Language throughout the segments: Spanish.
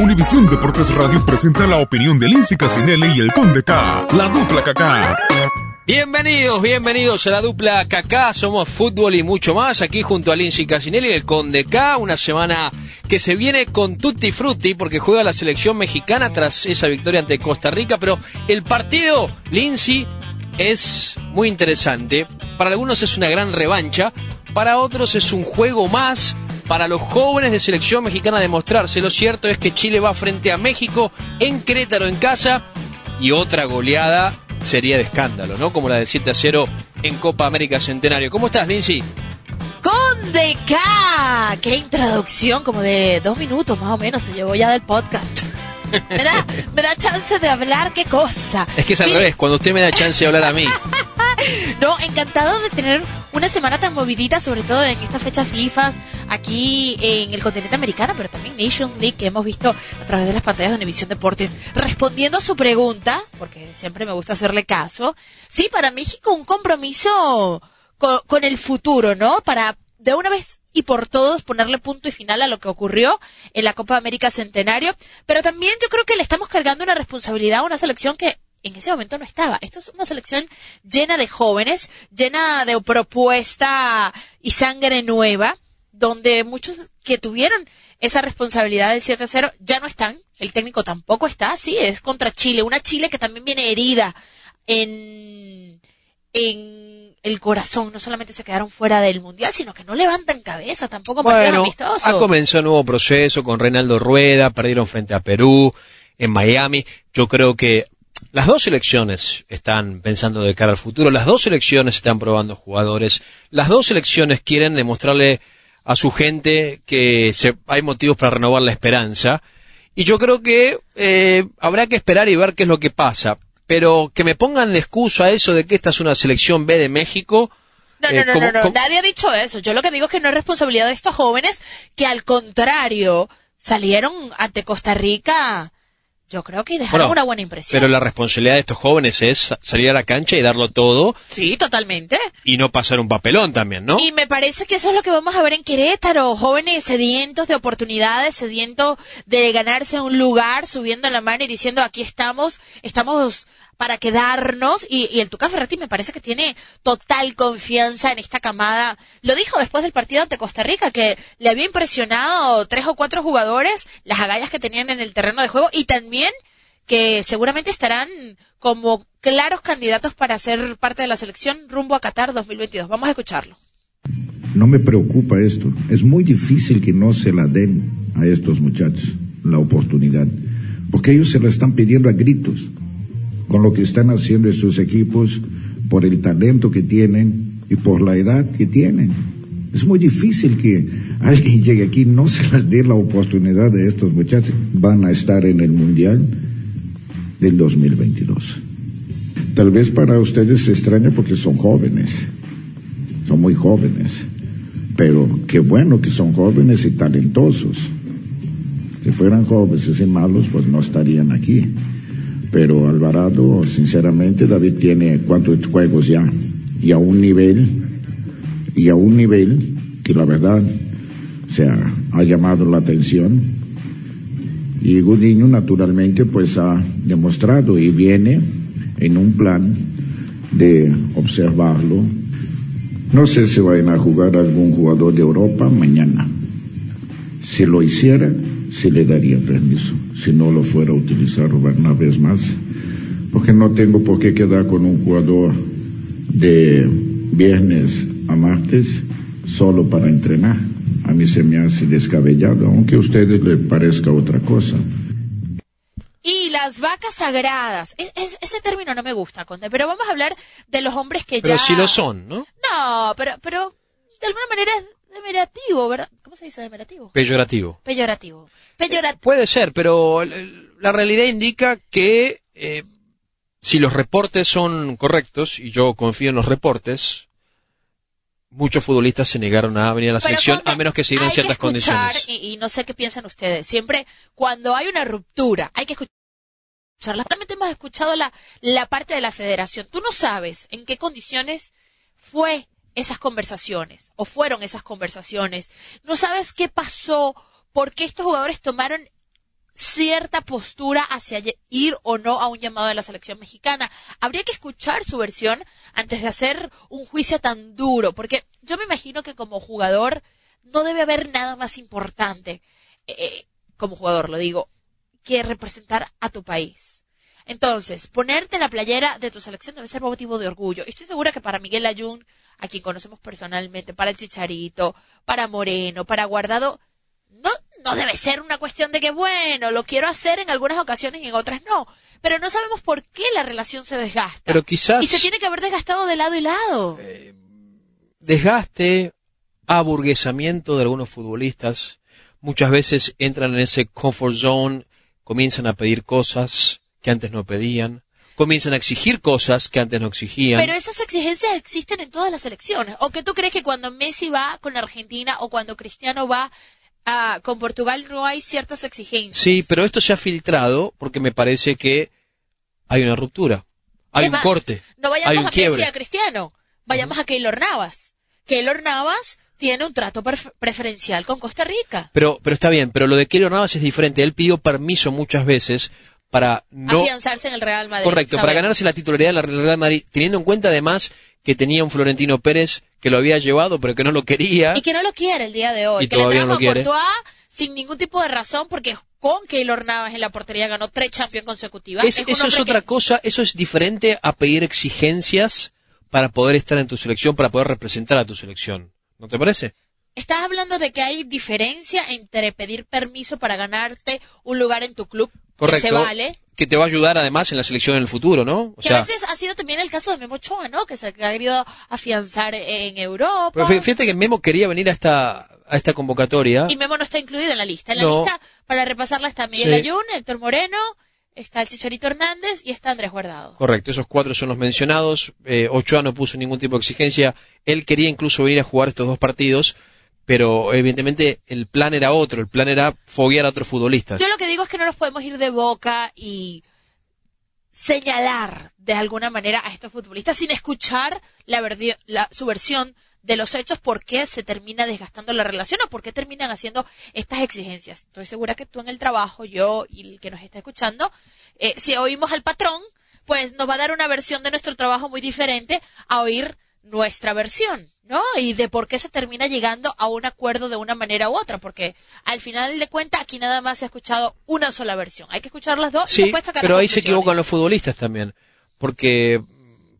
Univisión Deportes Radio presenta la opinión de Lindsay Casinelli y el Conde K, la dupla KK. Bienvenidos, bienvenidos a la dupla KK, somos fútbol y mucho más, aquí junto a Lindsay Casinelli y el Conde K, una semana que se viene con tutti frutti porque juega la selección mexicana tras esa victoria ante Costa Rica, pero el partido, Lindsay, es muy interesante, para algunos es una gran revancha, para otros es un juego más para los jóvenes de selección mexicana demostrarse. Lo cierto es que Chile va frente a México en Querétaro en casa y otra goleada sería de escándalo, ¿no? Como la de 7 a 0 en Copa América Centenario. ¿Cómo estás, Lindsay? Con de K. Qué introducción, como de dos minutos más o menos se llevó ya del podcast. Me da, me da chance de hablar, qué cosa. Es que es al revés, cuando usted me da chance de hablar a mí. No, encantado de tener una semana tan movidita, sobre todo en esta fecha FIFA, aquí en el continente americano, pero también Nations League, que hemos visto a través de las pantallas de Univisión Deportes. Respondiendo a su pregunta, porque siempre me gusta hacerle caso, sí, para México un compromiso con, con el futuro, ¿no? Para de una vez y por todos ponerle punto y final a lo que ocurrió en la Copa América Centenario, pero también yo creo que le estamos cargando una responsabilidad a una selección que en ese momento no estaba. Esto es una selección llena de jóvenes, llena de propuesta y sangre nueva, donde muchos que tuvieron esa responsabilidad del 7 a 0 ya no están. El técnico tampoco está, sí, es contra Chile. Una Chile que también viene herida en, en el corazón. No solamente se quedaron fuera del mundial, sino que no levantan cabeza tampoco Bueno, amistosos. ha comenzado un nuevo proceso con Reinaldo Rueda, perdieron frente a Perú, en Miami. Yo creo que las dos selecciones están pensando de cara al futuro, las dos selecciones están probando jugadores, las dos selecciones quieren demostrarle a su gente que se- hay motivos para renovar la esperanza. Y yo creo que eh, habrá que esperar y ver qué es lo que pasa. Pero que me pongan de excusa eso de que esta es una selección B de México. No, eh, no, no, no, no, nadie ha dicho eso. Yo lo que digo es que no es responsabilidad de estos jóvenes que al contrario salieron ante Costa Rica, yo creo que dejaron Bueno, una buena impresión. Pero la responsabilidad de estos jóvenes es salir a la cancha y darlo todo Sí, totalmente. y no pasar un papelón también, ¿no? Y me parece que eso es lo que vamos a ver en Querétaro, jóvenes sedientos de oportunidades, sedientos de ganarse un lugar, subiendo la mano y diciendo aquí estamos, estamos para quedarnos y, el Tuca Ferretti me parece que tiene total confianza en esta camada. Lo dijo después del partido ante Costa Rica que le había impresionado tres o cuatro jugadores las agallas que tenían en el terreno de juego y también que seguramente estarán como claros candidatos para ser parte de la selección rumbo a Qatar 2022. Vamos a escucharlo. No me preocupa esto. Es muy difícil que no se la den a estos muchachos la oportunidad, porque ellos se la están pidiendo a gritos con lo que están haciendo estos equipos, por el talento que tienen y por la edad que tienen. Es muy difícil que alguien llegue aquí no se les dé la oportunidad de estos muchachos. Van a estar en el Mundial del 2022. Tal vez para ustedes se extraña porque son jóvenes, son muy jóvenes, pero qué bueno que son jóvenes y talentosos. Si fueran jóvenes y malos, pues no estarían aquí. Pero Alvarado, sinceramente, David tiene cuántos juegos ya y a un nivel y a un nivel que la verdad, o sea, ha llamado la atención. Y Gudiño, naturalmente, pues ha demostrado y viene en un plan de observarlo. No sé si vayan a jugar algún jugador de Europa mañana. Si lo hiciera, sí le daría permiso. Si no lo fuera a utilizar una vez más, porque no tengo por qué quedar con un jugador de viernes a martes solo para entrenar. A mí se me hace descabellado, aunque a ustedes les parezca otra cosa. Y las vacas sagradas. Es- es- ese término no me gusta, Conde, pero vamos a hablar de los hombres que Pero ya... si lo son, ¿no? No, pero, pero de alguna manera es demerativo, ¿verdad? ¿Cómo se dice demerativo? Peyorativo. Peyorativo. Peyorativo. Puede ser, pero l- la realidad indica que eh, si los reportes son correctos, y yo confío en los reportes, muchos futbolistas se negaron a venir a la Pero, selección a menos que se dieran ciertas que escuchar, condiciones. Y, y no sé qué piensan ustedes. Siempre, cuando hay una ruptura, hay que escucharla. También hemos escuchado la, la parte de la federación. Tú no sabes en qué condiciones fue esas conversaciones o fueron esas conversaciones. No sabes qué pasó, por qué estos jugadores tomaron cierta postura hacia ir o no a un llamado de la selección mexicana. Habría que escuchar su versión antes de hacer un juicio tan duro, porque yo me imagino que como jugador no debe haber nada más importante, eh, como jugador lo digo, que representar a tu país. Entonces, ponerte la playera de tu selección debe ser motivo de orgullo. Y estoy segura que para Miguel Ayun, a quien conocemos personalmente, para el Chicharito, para Moreno, para Guardado, no, no debe ser una cuestión de que, bueno, lo quiero hacer en algunas ocasiones y en otras no. Pero no sabemos por qué la relación se desgasta. Pero quizás Y se tiene que haber desgastado de lado y lado. desgaste, aburguesamiento de algunos futbolistas, muchas veces entran en ese comfort zone, comienzan a pedir cosas que antes no pedían, comienzan a exigir cosas que antes no exigían. Pero esas exigencias existen en todas las elecciones. ¿O que tú crees que cuando Messi va con Argentina o cuando Cristiano va ah, con Portugal no hay ciertas exigencias? Sí, pero esto se ha filtrado porque me parece que hay una ruptura, hay Es un más, corte, No vayamos hay un a Messi quiebre. y a Cristiano. Vayamos a Keylor Navas. Keylor Navas tiene un trato pref- preferencial con Costa Rica. Pero, pero está bien, pero lo de Keylor Navas es diferente. Él pidió permiso muchas veces para no... Afianzarse en el Real Madrid. Correcto, para ganarse la titularidad del Real Madrid, teniendo en cuenta además que tenía un Florentino Pérez que lo había llevado pero que no lo quería. Y que no lo quiere el día de hoy. Y que le todavía no trajo lo a quiere. Sin ningún tipo de razón porque con Keylor Navas en la portería ganó tres Champions consecutivas. Es- eso es otra que- cosa, eso es diferente a pedir exigencias para poder estar en tu selección, para poder representar a tu selección. ¿No te parece? Estás hablando de que hay diferencia entre pedir permiso para ganarte un lugar en tu club Correcto. que se vale. Que te va a ayudar además en la selección en el futuro, ¿no? O Que a veces ha sido también el caso de Memo Ochoa, ¿no? Que se ha querido afianzar en Europa. pero fí- fíjate que Memo quería venir a esta, a esta convocatoria. Y Memo no está incluido en la lista. En la No. lista, para repasarla, está Miguel Sí. Ayun, Héctor Moreno, está el Chicharito Hernández y está Andrés Guardado. Correcto, esos cuatro son los mencionados. Eh, Ochoa no puso ningún tipo de exigencia. Él quería incluso venir a jugar estos dos partidos, pero evidentemente el plan era otro. El plan era foguear a otros futbolistas. Yo lo que digo es que no nos podemos ir de boca y señalar de alguna manera a estos futbolistas sin escuchar la verdi- la- su versión de los hechos, por qué se termina desgastando la relación o por qué terminan haciendo estas exigencias. Estoy segura que tú en el trabajo, yo y el que nos está escuchando, eh, si oímos al patrón, pues nos va a dar una versión de nuestro trabajo muy diferente a oír nuestra versión, ¿no? Y de por qué se termina llegando a un acuerdo de una manera u otra, porque al final de cuentas aquí nada más se ha escuchado una sola versión. Hay que escuchar las dos y Sí, después sacar pero ahí se equivocan los futbolistas también, porque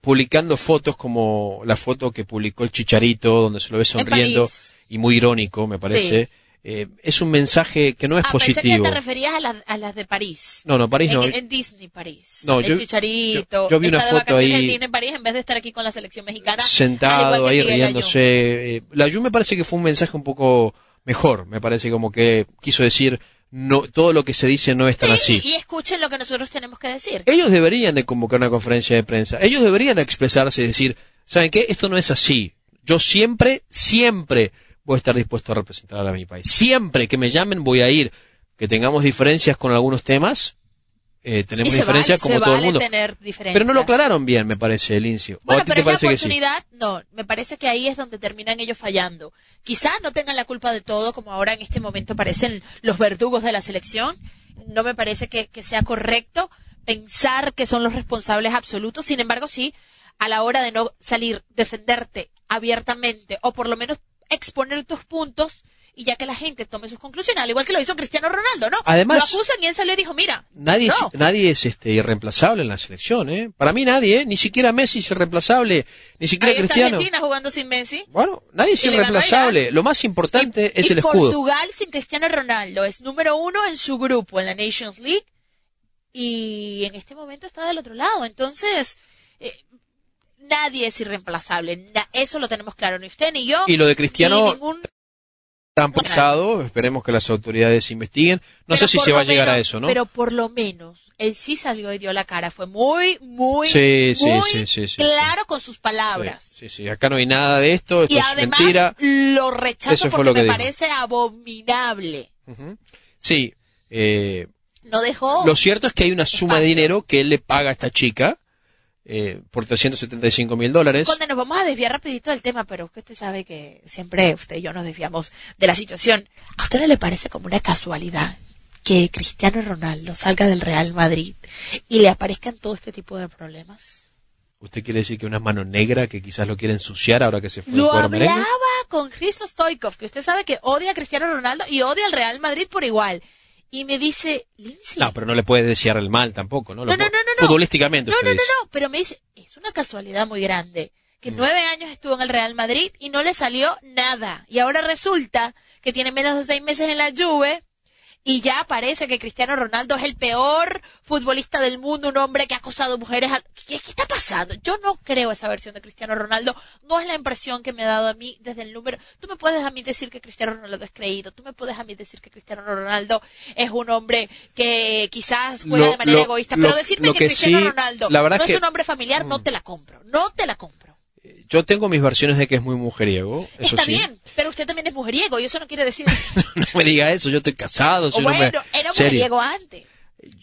publicando fotos como la foto que publicó el Chicharito, donde se lo ve sonriendo y muy irónico, me parece, eh, es un mensaje que no es Ah, pensé que positivo. te referías a las, a las de París. No, no, París en, no. en Disney París. No, el yo- Chicharito. yo- yo vi una foto ahí- en Disney París en vez de estar aquí con la selección mexicana. sentado ahí riéndose. Eh, La Jun me parece que fue un mensaje un poco mejor, me parece como que quiso decir no todo lo que se dice no es tan Sí, así. y escuchen lo que nosotros tenemos que decir. Ellos deberían de convocar una conferencia de prensa. Ellos deberían de expresarse y decir, ¿saben qué? Esto no es así. Yo siempre, siempre voy a estar dispuesto a representar a mi país. Siempre que me llamen voy a ir. Que tengamos diferencias con algunos temas, eh, tenemos diferencias vale, como todo el mundo. tener. Pero no lo aclararon bien, me parece, el Incio. ¿O a ti pero te es la parece que sí? oportunidad, no, me parece que ahí es donde terminan ellos fallando. Quizás no tengan la culpa de todo, como ahora en este momento parecen los verdugos de la selección. No me parece que, que sea correcto pensar que son los responsables absolutos. Sin embargo, sí, a la hora de no salir, defenderte abiertamente o por lo menos exponer tus puntos y ya que la gente tome sus conclusiones, al igual que lo hizo Cristiano Ronaldo, ¿no? Además- lo acusan y él salió y dijo, mira, Nadie, no. es, nadie es este irreemplazable en la selección, ¿eh? Para mí nadie, ¿eh? Ni siquiera Messi es irreemplazable, ni siquiera Ahí está Cristiano. Argentina jugando sin Messi. Bueno, nadie es irreemplazable. Lo más importante Y- es y el escudo. Portugal sin Cristiano Ronaldo es número uno en su grupo en la Nations League y en este momento está del otro lado. Entonces, eh, nadie es irreemplazable. Eso lo tenemos claro, ni usted ni yo. Y lo de Cristiano ningún- tan pasado, esperemos que las autoridades investiguen. No pero sé si se va a llegar a eso, ¿no? Pero por lo menos, él sí salió y dio la cara. Fue muy, muy, Sí, muy sí, sí, sí, claro con sus palabras. Sí, sí, acá no hay nada de esto, esto Y es además mentira. lo rechazo Eso porque lo me dijo. parece abominable. Ujú. Sí, eh, No dejó lo cierto es que hay una suma de dinero que él le paga a esta chica eh, por 375 mil dólares. Conde, nos vamos a desviar rapidito del tema, pero que usted sabe que siempre usted y yo nos desviamos de la situación. ¿A usted no le parece como una casualidad que Cristiano Ronaldo salga del Real Madrid y le aparezcan todo este tipo de problemas? ¿Usted quiere decir que una mano negra que quizás lo quiere ensuciar ahora que se fue Lo merengue? hablaba con Christo Stoikov, que usted sabe que odia a Cristiano Ronaldo y odia al Real Madrid por igual. Y me dice, Lindsay. No, pero no le puede desear el mal tampoco, ¿no? Lo No, no, no, no. Futbolísticamente No, no, no, no, pero me dice, es una casualidad muy grande. Que Mm. nueve años estuvo en el Real Madrid y no le salió nada. Y ahora resulta que tiene menos de seis meses en la Juve y ya parece que Cristiano Ronaldo es el peor futbolista del mundo, un hombre que ha acosado mujeres. al- ¿Qué, qué está pasando? Yo no creo esa versión de Cristiano Ronaldo. No es la impresión que me ha dado a mí desde el número. Tú me puedes a mí decir que Cristiano Ronaldo es creído. Tú me puedes a mí decir que Cristiano Ronaldo es un hombre que quizás juega Lo- de manera lo- egoísta. lo- Pero decirme que, que Cristiano sí, Ronaldo la no es que- Mm. un hombre familiar, no te la compro. No te la compro. Yo tengo mis versiones de que es muy mujeriego, eso Está sí. bien, pero usted también es mujeriego y eso no quiere decir... no me diga eso, yo estoy casado, o soy un hombre bueno, era mujeriego antes.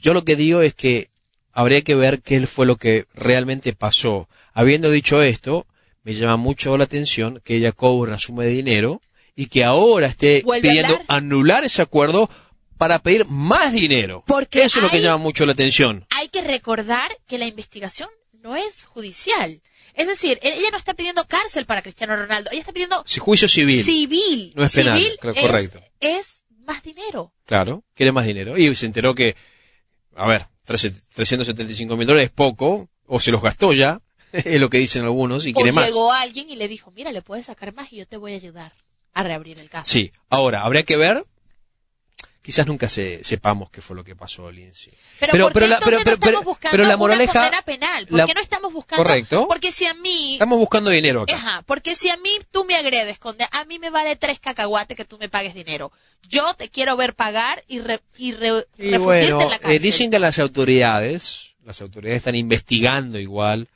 Yo lo que digo es que habría que ver qué fue lo que realmente pasó. Habiendo dicho esto, me llama mucho la atención que ella cobra una suma de dinero y que ahora esté ¿Vuelve a pidiendo anular ese acuerdo para pedir más dinero. Porque eso es lo que llama mucho la atención. Hay que recordar que la investigación no es judicial. Es decir, e-, ella no está pidiendo cárcel para Cristiano Ronaldo, ella está pidiendo Si juicio civil, civil. No es penal, Civil es- correcto. Es más dinero. claro, quiere más dinero. Y se enteró que, a ver, 13 375 mil dólares es poco, o se los gastó ya, es lo que dicen algunos, y o quiere más. llegó alguien y le dijo, mira, le puedes sacar más y yo te voy a ayudar a reabrir el caso. Sí, ahora, habría que ver. Quizás nunca se, sepamos qué fue lo que pasó, Lindsay. Pero, Pero- ¿por qué pero la- pero- no estamos buscando pero la una moraleja- condena penal? ¿Por la- qué no estamos buscando? Correcto. Porque si a mí... Estamos buscando dinero acá. Ajá, porque si a mí tú me agredes, con a mí me vale tres cacahuates que tú me pagues dinero. Yo te quiero ver pagar y, re- y re- Y bueno, en la cárcel. eh, dicen que las autoridades, las autoridades están investigando igual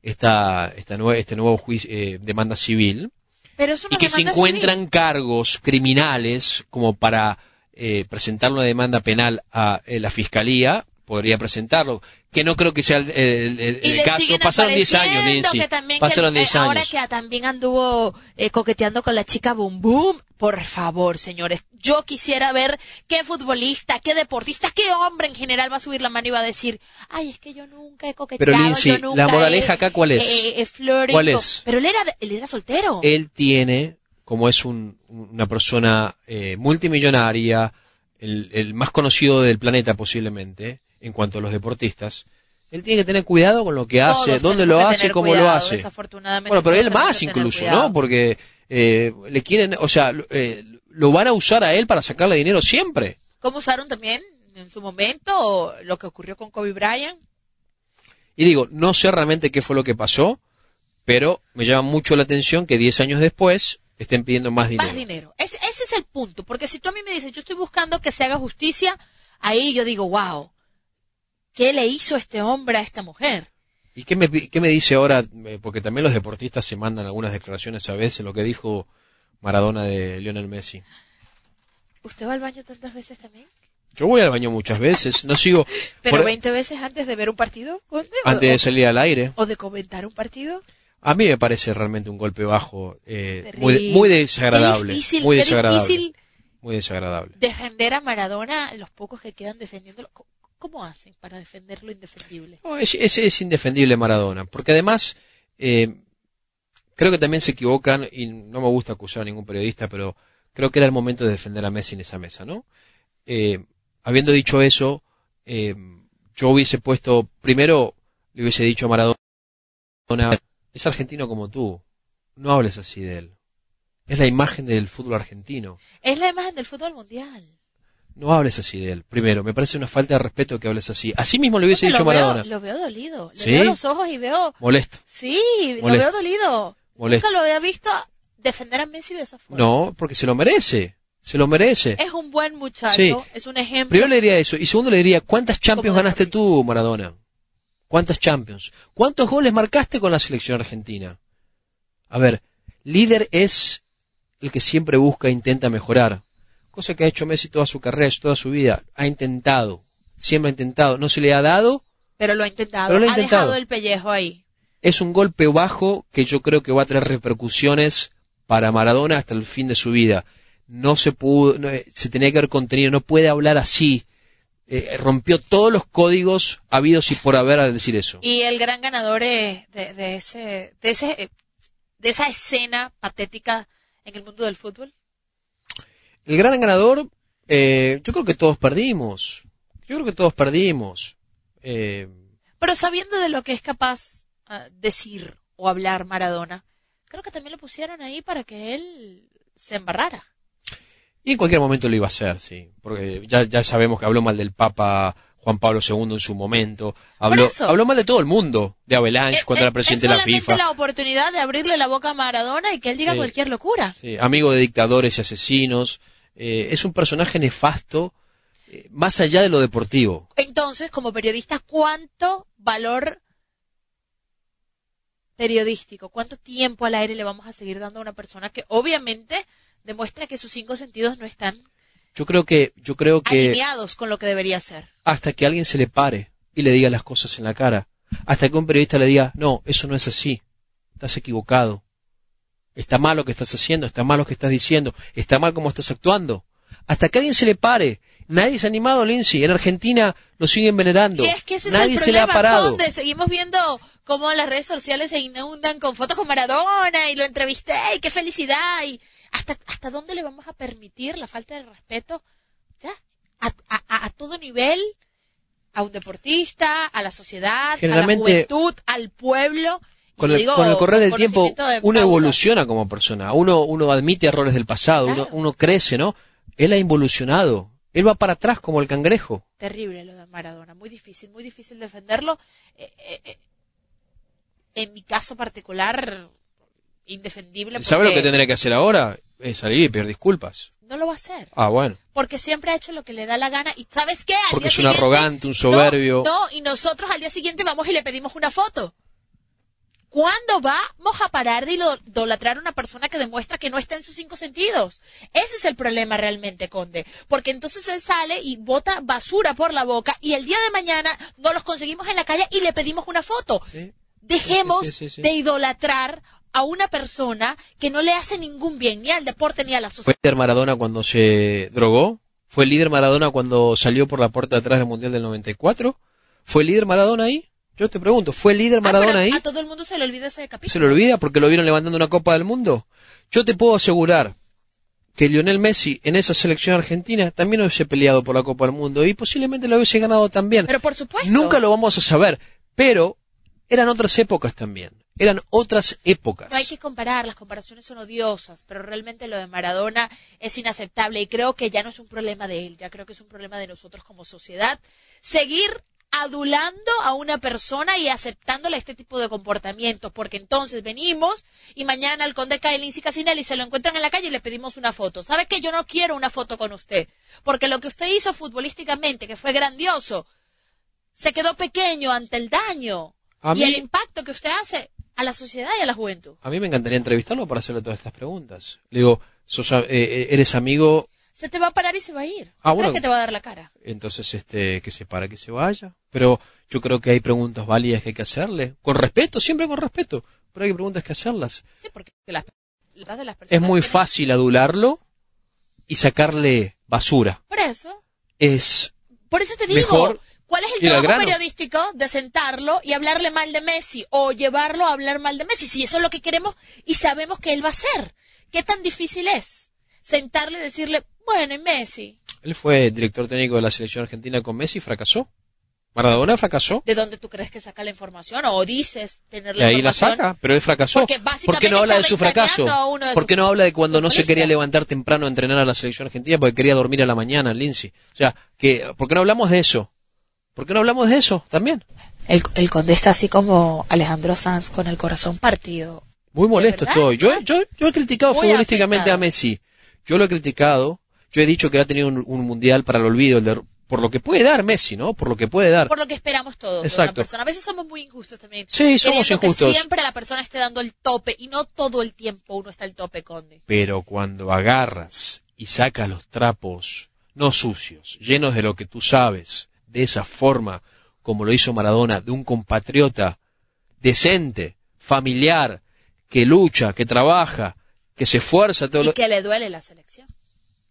esta, esta nueva, este nuevo juicio, eh, demanda civil Pero una y que demanda encuentran civil. cargos criminales como para eh, presentar una demanda penal a eh, la fiscalía, podría presentarlo. Que no creo que sea el, el- el- Y el le caso. Pasaron 10 años, Nancy. que Pasaron el- eh, 10 años. Ahora que también anduvo eh, coqueteando con la chica Boom Boom. Por favor, señores. Yo quisiera ver qué futbolista, qué deportista, qué hombre en general va a subir la mano y va a decir, ay, es que yo nunca he coqueteado. Pero, Lindsay, yo nunca la moraleja he- acá, ¿cuál es? eh, eh, florido". ¿Cuál es? Pero él era, él era soltero. él tiene, como es un- una persona eh, multimillonaria, el, el más conocido del planeta posiblemente, en cuanto a los deportistas, él tiene que tener cuidado con lo que hace, Todos dónde lo hace, cómo cuidado, lo hace. Bueno, pero él más incluso, cuidado. ¿no? Porque eh, le quieren, o sea, lo- eh, lo van a usar a él para sacarle dinero siempre. ¿Cómo usaron también en su momento lo que ocurrió con Kobe Bryant? Y digo, no sé realmente qué fue lo que pasó, pero me llama mucho la atención que 10 años después estén pidiendo más dinero. Más dinero. Es- ese es el punto. Porque si tú a mí me dices, yo estoy buscando que se haga justicia, ahí yo digo, wow, ¿qué le hizo este hombre a esta mujer? ¿Y qué me, qué me dice ahora? Eh, Porque también los deportistas se mandan algunas declaraciones a veces, lo que dijo Maradona de Lionel Messi. ¿Usted va al baño tantas veces también? Yo voy al baño muchas veces, no sigo ¿Pero por- 20 veces antes de ver un partido? Antes de salir al aire. ¿O de comentar un partido? A mí me parece realmente un golpe bajo, eh, muy, muy desagradable, Qué difícil, muy qué desagradable, difícil muy desagradable. defender a Maradona, los pocos que quedan defendiéndolo. ¿Cómo, cómo hacen para defender lo indefendible? No, es, es- es indefendible Maradona, porque además eh, creo que también se equivocan y no me gusta acusar a ningún periodista, pero creo que era el momento de defender a Messi en esa mesa, ¿no? Eh, habiendo dicho eso, eh, yo hubiese puesto, primero le hubiese dicho a Maradona, es argentino como tú, no hables así de él. Es la imagen del fútbol argentino. Es la imagen del fútbol mundial. No hables así de él. Primero, me parece una falta de respeto que hables así. Así mismo le hubiese Lo dicho veo- Maradona. Lo veo dolido. Le ¿Sí? veo los ojos y veo... Molesto, Sí, lo veo dolido. molesto. Nunca lo había visto defender a Messi de esa forma. No, porque se lo merece. Se lo merece. Es un buen muchacho, Sí. es un ejemplo. Primero le diría eso. Y segundo le diría, ¿cuántas Champions ganaste tú, Maradona? ¿Cuántas Champions? ¿Cuántos goles marcaste con la selección argentina? A ver, líder es el que siempre busca e intenta mejorar. Cosa que ha hecho Messi toda su carrera, toda su vida. Ha intentado. Siempre ha intentado. No se le ha dado. Pero lo ha intentado. Pero lo ha ha intentado. dejado el pellejo ahí. Es un golpe bajo que yo creo que va a traer repercusiones para Maradona hasta el fin de su vida. No se pudo, no, eh, se tenía que haber contenido, no puede hablar así eh, rompió todos los códigos habidos y por haber al decir eso. Y el gran ganador eh, de, de ese, de ese, eh, de esa escena patética en el mundo del fútbol. El gran ganador, eh, yo creo que todos perdimos. Yo creo que todos perdimos. Eh, Pero sabiendo de lo que es capaz ah, decir o hablar Maradona, creo que también lo pusieron ahí para que él se embarrara. Y en cualquier momento lo iba a hacer, sí. Porque ya, ya sabemos que habló mal del Papa Juan Pablo II en su momento. Habló, habló mal de todo el mundo. De Avalanche Eh, cuando eh, era presidente es de la FIFA. la oportunidad de abrirle la boca a Maradona y que él diga Sí. cualquier locura. Sí, amigo de dictadores y asesinos. Eh, es un personaje nefasto, eh, más allá de lo deportivo. Entonces, como periodista, ¿cuánto valor periodístico, cuánto tiempo al aire le vamos a seguir dando a una persona que obviamente demuestra que sus cinco sentidos no están Yo creo que, yo creo que alineados con lo que debería ser? hasta que alguien se le pare y le diga las cosas en la cara, hasta que un periodista le diga, no, eso no es así, estás equivocado, está mal lo que estás haciendo, está mal lo que estás diciendo, está mal cómo estás actuando, hasta que alguien se le pare. Nadie se ha animado, Lindsay. En Argentina lo siguen venerando. Y es que ese Nadie es el se le ha parado. Conde. Seguimos viendo cómo las redes sociales se inundan con fotos con Maradona y lo entrevisté y qué felicidad. y ¿Hasta, hasta dónde le vamos a permitir la falta de respeto? Ya, a, a- a- todo nivel, a un deportista, a la sociedad, Generalmente- a la juventud, al pueblo. Con el, digo con el correr del tiempo, de uno evoluciona como persona. Uno, uno admite errores del pasado, Claro. uno, uno crece, ¿no? Él ha involucionado. Él va para atrás como el cangrejo. Terrible lo de Maradona, muy difícil, muy difícil defenderlo. Eh, eh, eh, en mi caso particular, indefendible. ¿Sabe lo que tendría que hacer ahora? Es salir y pedir disculpas. No lo va a hacer. Ah, bueno. Porque siempre ha hecho lo que le da la gana. ¿Y sabes qué? Al Porque es un arrogante, un soberbio. No, no, y nosotros al día siguiente vamos y le pedimos una foto. ¿Cuándo vamos a parar de ido- idolatrar a una persona que demuestra que no está en sus cinco sentidos? Ese es el problema realmente, Conde. Porque entonces él sale y bota basura por la boca y el día de mañana no los conseguimos en la calle y le pedimos una foto. Sí. Dejemos sí, sí. de idolatrar a una persona que no le hace ningún bien, ni al deporte ni a la ¿Fue sociedad. líder Maradona cuando se drogó? ¿Fue líder Maradona cuando salió por la puerta de atrás del Mundial del 94? ¿Fue líder Maradona ahí? Yo te pregunto, ¿fue líder Ah, Maradona ahí? A todo el mundo se le olvida ese capítulo. ¿Se lo olvida porque lo vieron levantando una Copa del Mundo? Yo te puedo asegurar que Lionel Messi en esa selección argentina también hubiese peleado por la Copa del Mundo y posiblemente lo hubiese ganado también. Pero por supuesto. Nunca lo vamos a saber, pero eran otras épocas también. Eran otras épocas. No hay que comparar, las comparaciones son odiosas, pero realmente lo de Maradona es inaceptable y creo que ya no es un problema de él, ya creo que es un problema de nosotros como sociedad. Seguir adulando a una persona y aceptándole este tipo de comportamientos, porque entonces venimos y mañana el conde Caelin y Casinelli se lo encuentran en la calle y le pedimos una foto. ¿Sabe qué? Yo no quiero una foto con usted, porque lo que usted hizo futbolísticamente, que fue grandioso, se quedó pequeño ante el daño A y mí- el impacto que usted hace a la sociedad y a la juventud. A mí me encantaría entrevistarlo para hacerle todas estas preguntas. Le digo, sos, eh, eh, eres amigo, Se te va a parar y se va a ir. Ah, ¿Crees bueno. que te va a dar la cara? entonces este, que se para, que se vaya. Pero yo creo que hay preguntas válidas que hay que hacerle. Con respeto, siempre con respeto. Pero hay preguntas que hacerlas. Sí, porque las, las de las Es personas muy tienen- fácil adularlo y sacarle basura. Por eso, Es por eso te digo, Mejor ¿cuál es el trabajo periodístico de sentarlo y hablarle mal de Messi o llevarlo a hablar mal de Messi? Si eso es lo que queremos y sabemos que él va a hacer. ¿Qué tan difícil es? Sentarle y decirle, bueno, y Messi, Él fue director técnico de la selección argentina con Messi y fracasó. Maradona fracasó. ¿de dónde tú crees que saca la información? ¿O dices tener Y la ahí la saca, pero él fracasó. Porque ¿Por básicamente qué no habla de su fracaso? de ¿Por qué no habla de cuando no se quería levantar temprano a entrenar a la selección argentina porque quería dormir a la mañana, Lindsay? O sea, que, ¿por qué no hablamos de eso? ¿Por qué no hablamos de eso también? El, el conde está así como Alejandro Sanz con el corazón partido. Muy molesto estoy. Yo, yo, yo he criticado Muy futbolísticamente afectado. a Messi. Yo lo he criticado. Yo he dicho que ha tenido un, un mundial para el olvido, el de- por lo que puede dar Messi, ¿no? Por lo que puede dar. Por lo que esperamos todos. de una Exacto. persona. A veces somos muy injustos también. Sí, somos injustos. Que siempre la persona esté dando el tope y no todo el tiempo uno está al tope, Conde. Pero cuando agarras y sacas los trapos, no sucios, llenos de lo que tú sabes, de esa forma, como lo hizo Maradona, de un compatriota decente, familiar, que lucha, que trabaja, que se esfuerza todo Y lo... que le duele la selección.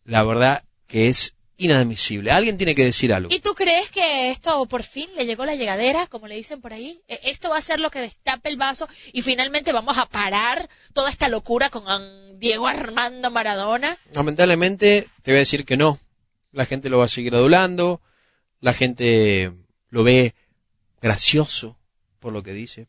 La verdad que es inadmisible. Alguien tiene que decir algo. ¿Y tú crees que esto por fin le llegó la llegadera, como le dicen por ahí? ¿E- ¿Esto va a ser lo que destape el vaso y finalmente vamos a parar toda esta locura con Diego Armando Maradona? Lamentablemente, te voy a decir que no. La gente lo va a seguir adulando. La gente lo ve gracioso por lo que dice.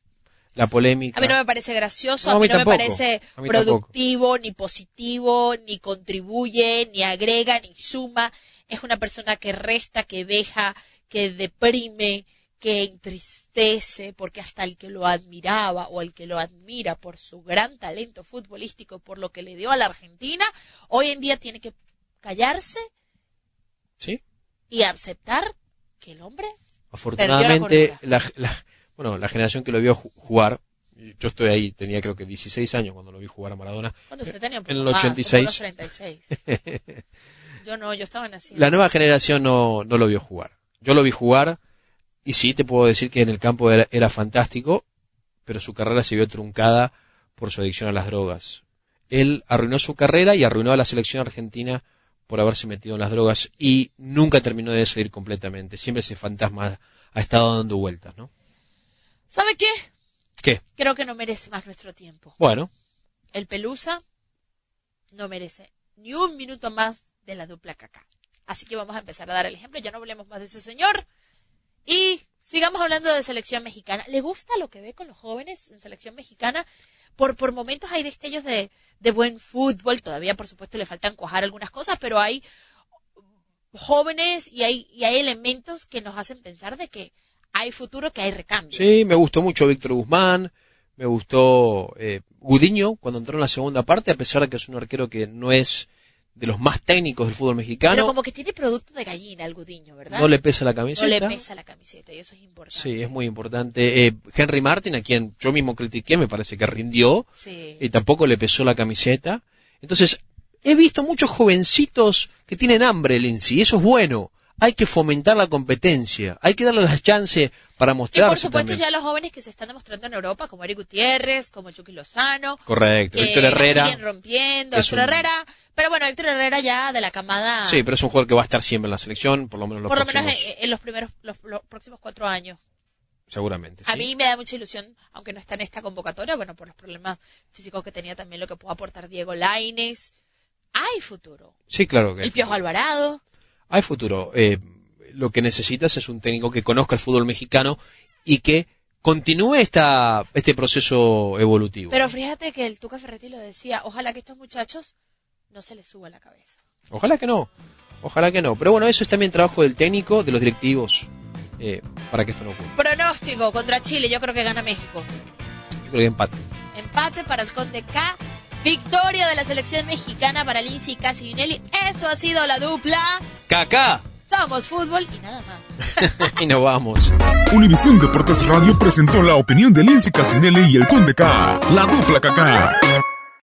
La polémica. A mí no me parece gracioso, No, a mí no me tampoco. parece A mí productivo, ni positivo, ni contribuye, ni agrega, ni suma. Es una persona que resta, que deja, que deprime, que entristece, porque hasta el que lo admiraba o el que lo admira por su gran talento futbolístico, por lo que le dio a la Argentina, hoy en día tiene que callarse ¿Sí? y aceptar que el hombre Afortunadamente, la la, la- bueno, la generación que lo vio ju- jugar, yo estoy ahí, tenía creo que 16 años cuando lo vi jugar a Maradona. cuando usted tenía En el más, como 86. los 36. Yo no, yo estaba naciendo. La nueva generación no, no lo vio jugar. Yo lo vi jugar y sí te puedo decir que en el campo era, era fantástico, pero su carrera se vio truncada por su adicción a las drogas. Él arruinó su carrera y arruinó a la selección argentina por haberse metido en las drogas y nunca terminó de salir completamente. Siempre ese fantasma ha estado dando vueltas, ¿no? ¿Sabe qué? ¿Qué? Creo que no merece más nuestro tiempo. Bueno, El Pelusa no merece ni un minuto más de la dupla caca. Así que vamos a empezar a dar el ejemplo. Ya no hablemos más de ese señor. Y sigamos hablando de selección mexicana. ¿Le gusta lo que ve con los jóvenes en selección mexicana? Por, por momentos hay destellos de, de buen fútbol. Todavía, por supuesto, le faltan cuajar algunas cosas, pero hay jóvenes y hay, y hay elementos que nos hacen pensar de que hay futuro, que hay recambio. sí, me gustó mucho Víctor Guzmán, me gustó eh, Gudiño cuando entró en la segunda parte, a pesar de que es un arquero que no es de los más técnicos del fútbol Pero mexicano, como que tiene producto de gallina el gudiño, ¿verdad? no le pesa la No camiseta. le pesa la camiseta y eso es importante. Sí, es muy importante. Eh, Henry Martin, a quien yo mismo critiqué, me parece que rindió Sí. y tampoco le pesó la camiseta. Entonces, he visto muchos jovencitos que tienen hambre, Lindsay, y eso es bueno. Hay que fomentar la competencia, hay que darle las chances para Y mostrarse por supuesto también. ya los jóvenes que se están demostrando en Europa, como Eric Gutiérrez, como Chucky Lozano, Correcto, la Herrera. siguen rompiendo, Héctor un- Herrera, pero bueno, Héctor Herrera ya de la camada, Sí, pero es un jugador que va a estar siempre en la selección, por lo menos los por lo menos en, en los primeros, los, los próximos cuatro años. seguramente. A mí me da mucha ilusión, aunque no está en esta convocatoria, bueno, por los problemas físicos que tenía también lo que puede aportar Diego Laines. Hay futuro. Sí, claro que El Piojo Alvarado. hay futuro. Eh, lo que necesitas es un técnico que conozca el fútbol mexicano y que continúe esta, este proceso evolutivo. Pero fíjate que el Tuca Ferretti lo decía, ojalá que estos muchachos no se les suba la cabeza. Ojalá que no. Ojalá que no. Pero bueno, eso es también trabajo del técnico, de los directivos, eh, para que esto no ocurra. Pronóstico contra Chile, yo creo que gana México. Yo creo que empate. Empate para el Conde K. Victoria de la selección mexicana para Lindsay Casinelli. Esto ha sido la dupla. ¡Cacá! Somos fútbol y nada más. y nos vamos. Univisión Deportes Radio presentó la opinión de Lindsay Casinelli y el Conde K. La dupla Kaká.